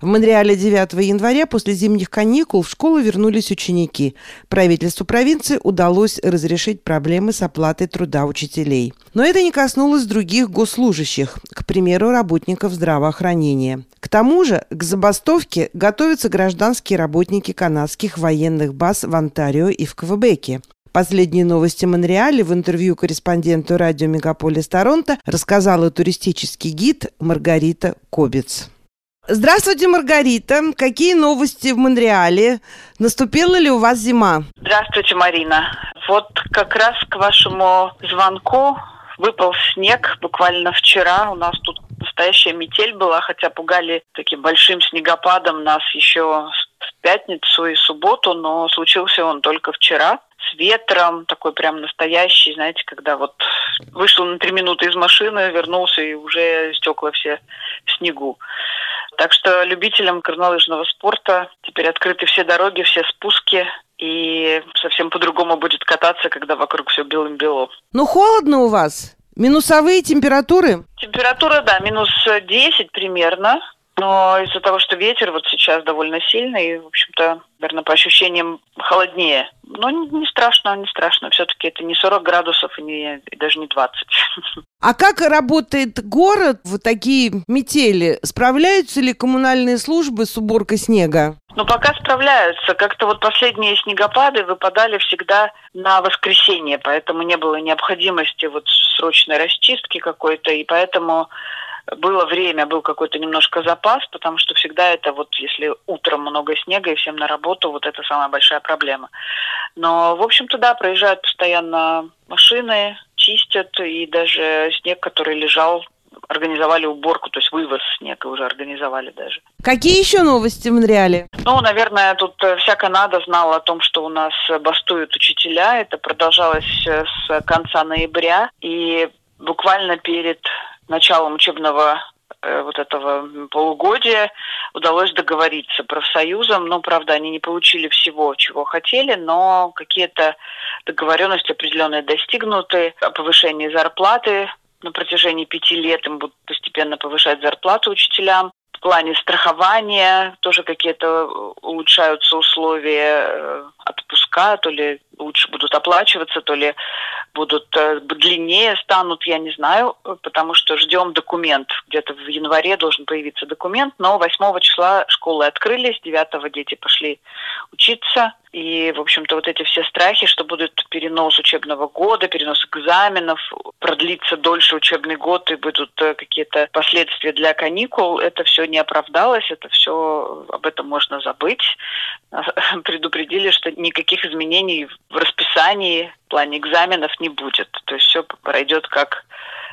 В Монреале 9 января после зимних каникул в школу вернулись ученики. Правительству провинции удалось разрешить проблемы с оплатой труда учителей. Но это не коснулось других госслужащих, к примеру, работников здравоохранения. К тому же к забастовке готовятся гражданские работники канадских военных баз в Онтарио и в Квебеке. Последние новости Монреале в интервью корреспонденту радио «Мегаполис Торонто» рассказала туристический гид Маргарита Кобец. Здравствуйте, Маргарита. Какие новости в Монреале? Наступила ли у вас зима? Здравствуйте, Марина. Вот как раз к вашему звонку выпал снег буквально вчера. У нас тут настоящая метель была, хотя пугали таким большим снегопадом нас еще в пятницу и субботу, но случился он только вчера с ветром, такой прям настоящий, знаете, когда вот вышел на три минуты из машины, вернулся и уже стекла все в снегу. Так что любителям горнолыжного спорта теперь открыты все дороги, все спуски, и совсем по-другому будет кататься, когда вокруг все белым-бело. Ну, холодно у вас? Минусовые температуры? Температура, да, минус 10 примерно. Но из-за того, что ветер вот сейчас довольно сильный, в общем-то, наверное, по ощущениям холоднее. Но не страшно, не страшно. Все-таки это не 40 градусов и, не, и даже не 20. А как работает город в такие метели? Справляются ли коммунальные службы с уборкой снега? Ну, пока справляются. Как-то вот последние снегопады выпадали всегда на воскресенье, поэтому не было необходимости вот срочной расчистки какой-то, и поэтому было время, был какой-то немножко запас, потому что всегда это вот, если утром много снега и всем на работу, вот это самая большая проблема. Но, в общем-то, да, проезжают постоянно машины, чистят, и даже снег, который лежал, организовали уборку, то есть вывоз снега уже организовали даже. Какие еще новости в Монреале? Ну, наверное, тут э, вся Канада знала о том, что у нас бастуют учителя. Это продолжалось э, с конца ноября. И буквально перед началом учебного вот этого полугодия удалось договориться профсоюзам. Ну, правда, они не получили всего, чего хотели, но какие-то договоренности определенные достигнуты о повышении зарплаты на протяжении пяти лет им будут постепенно повышать зарплату учителям. Плане страхования тоже какие-то улучшаются условия э, отпуска, то ли лучше будут оплачиваться, то ли будут э, длиннее станут, я не знаю, потому что ждем документ. Где-то в январе должен появиться документ, но 8 числа школы открылись, 9 дети пошли учиться. И, в общем-то, вот эти все страхи, что будет перенос учебного года, перенос экзаменов, продлится дольше учебный год и будут э, какие-то последствия для каникул, это все не оправдалось, это все, об этом можно забыть. Предупредили, что никаких изменений в расписании в плане экзаменов не будет. То есть все пройдет как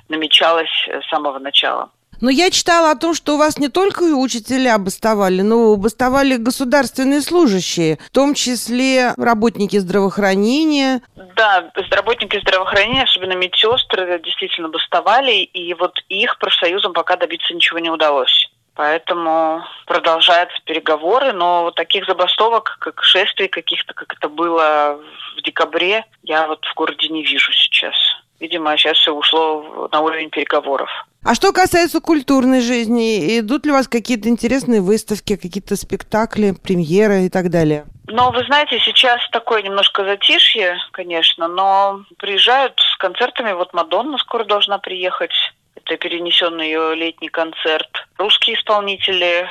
намечалось с самого начала. Но я читала о том, что у вас не только учителя бастовали, но бастовали государственные служащие, в том числе работники здравоохранения. Да, работники здравоохранения, особенно медсестры, действительно бастовали, и вот их профсоюзам пока добиться ничего не удалось. Поэтому продолжаются переговоры, но таких забастовок, как шествий каких-то, как это было в декабре, я вот в городе не вижу сейчас. Видимо, сейчас все ушло на уровень переговоров. А что касается культурной жизни, идут ли у вас какие-то интересные выставки, какие-то спектакли, премьеры и так далее? Ну, вы знаете, сейчас такое немножко затишье, конечно, но приезжают с концертами. Вот Мадонна скоро должна приехать. Это перенесенный ее летний концерт. Русские исполнители.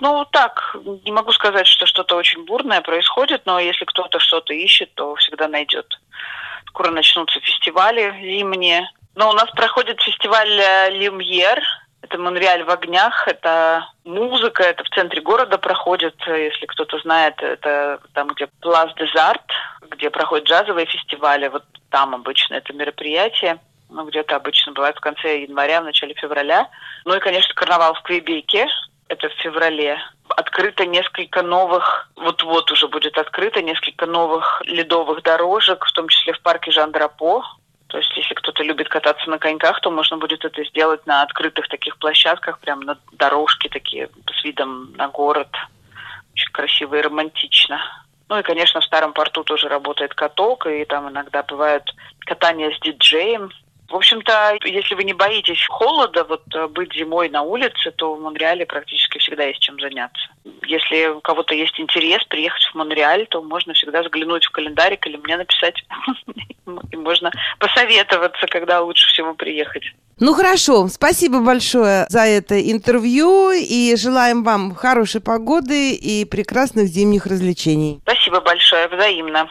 Ну, так, не могу сказать, что что-то очень бурное происходит, но если кто-то что-то ищет, то всегда найдет. Скоро начнутся фестивали зимние. Но у нас проходит фестиваль э, Люмьер. Это Монреаль в огнях, это музыка, это в центре города проходит, если кто-то знает, это там, где Плас Дезарт, где проходят джазовые фестивали, вот там обычно это мероприятие ну, где-то обычно бывает в конце января, в начале февраля. Ну и, конечно, карнавал в Квебеке, это в феврале. Открыто несколько новых, вот-вот уже будет открыто несколько новых ледовых дорожек, в том числе в парке Жан-Драпо. То есть, если кто-то любит кататься на коньках, то можно будет это сделать на открытых таких площадках, прям на дорожке такие с видом на город. Очень красиво и романтично. Ну и, конечно, в старом порту тоже работает каток, и там иногда бывают катания с диджеем, В общем-то, если вы не боитесь холода, вот э, быть зимой на улице, то в Монреале практически всегда есть чем заняться. Если у кого-то есть интерес приехать в Монреаль, то можно всегда заглянуть в календарик или мне написать. И можно посоветоваться, когда лучше всего приехать. Ну хорошо, спасибо большое за это интервью и желаем вам хорошей погоды и прекрасных зимних развлечений. Спасибо большое, взаимно.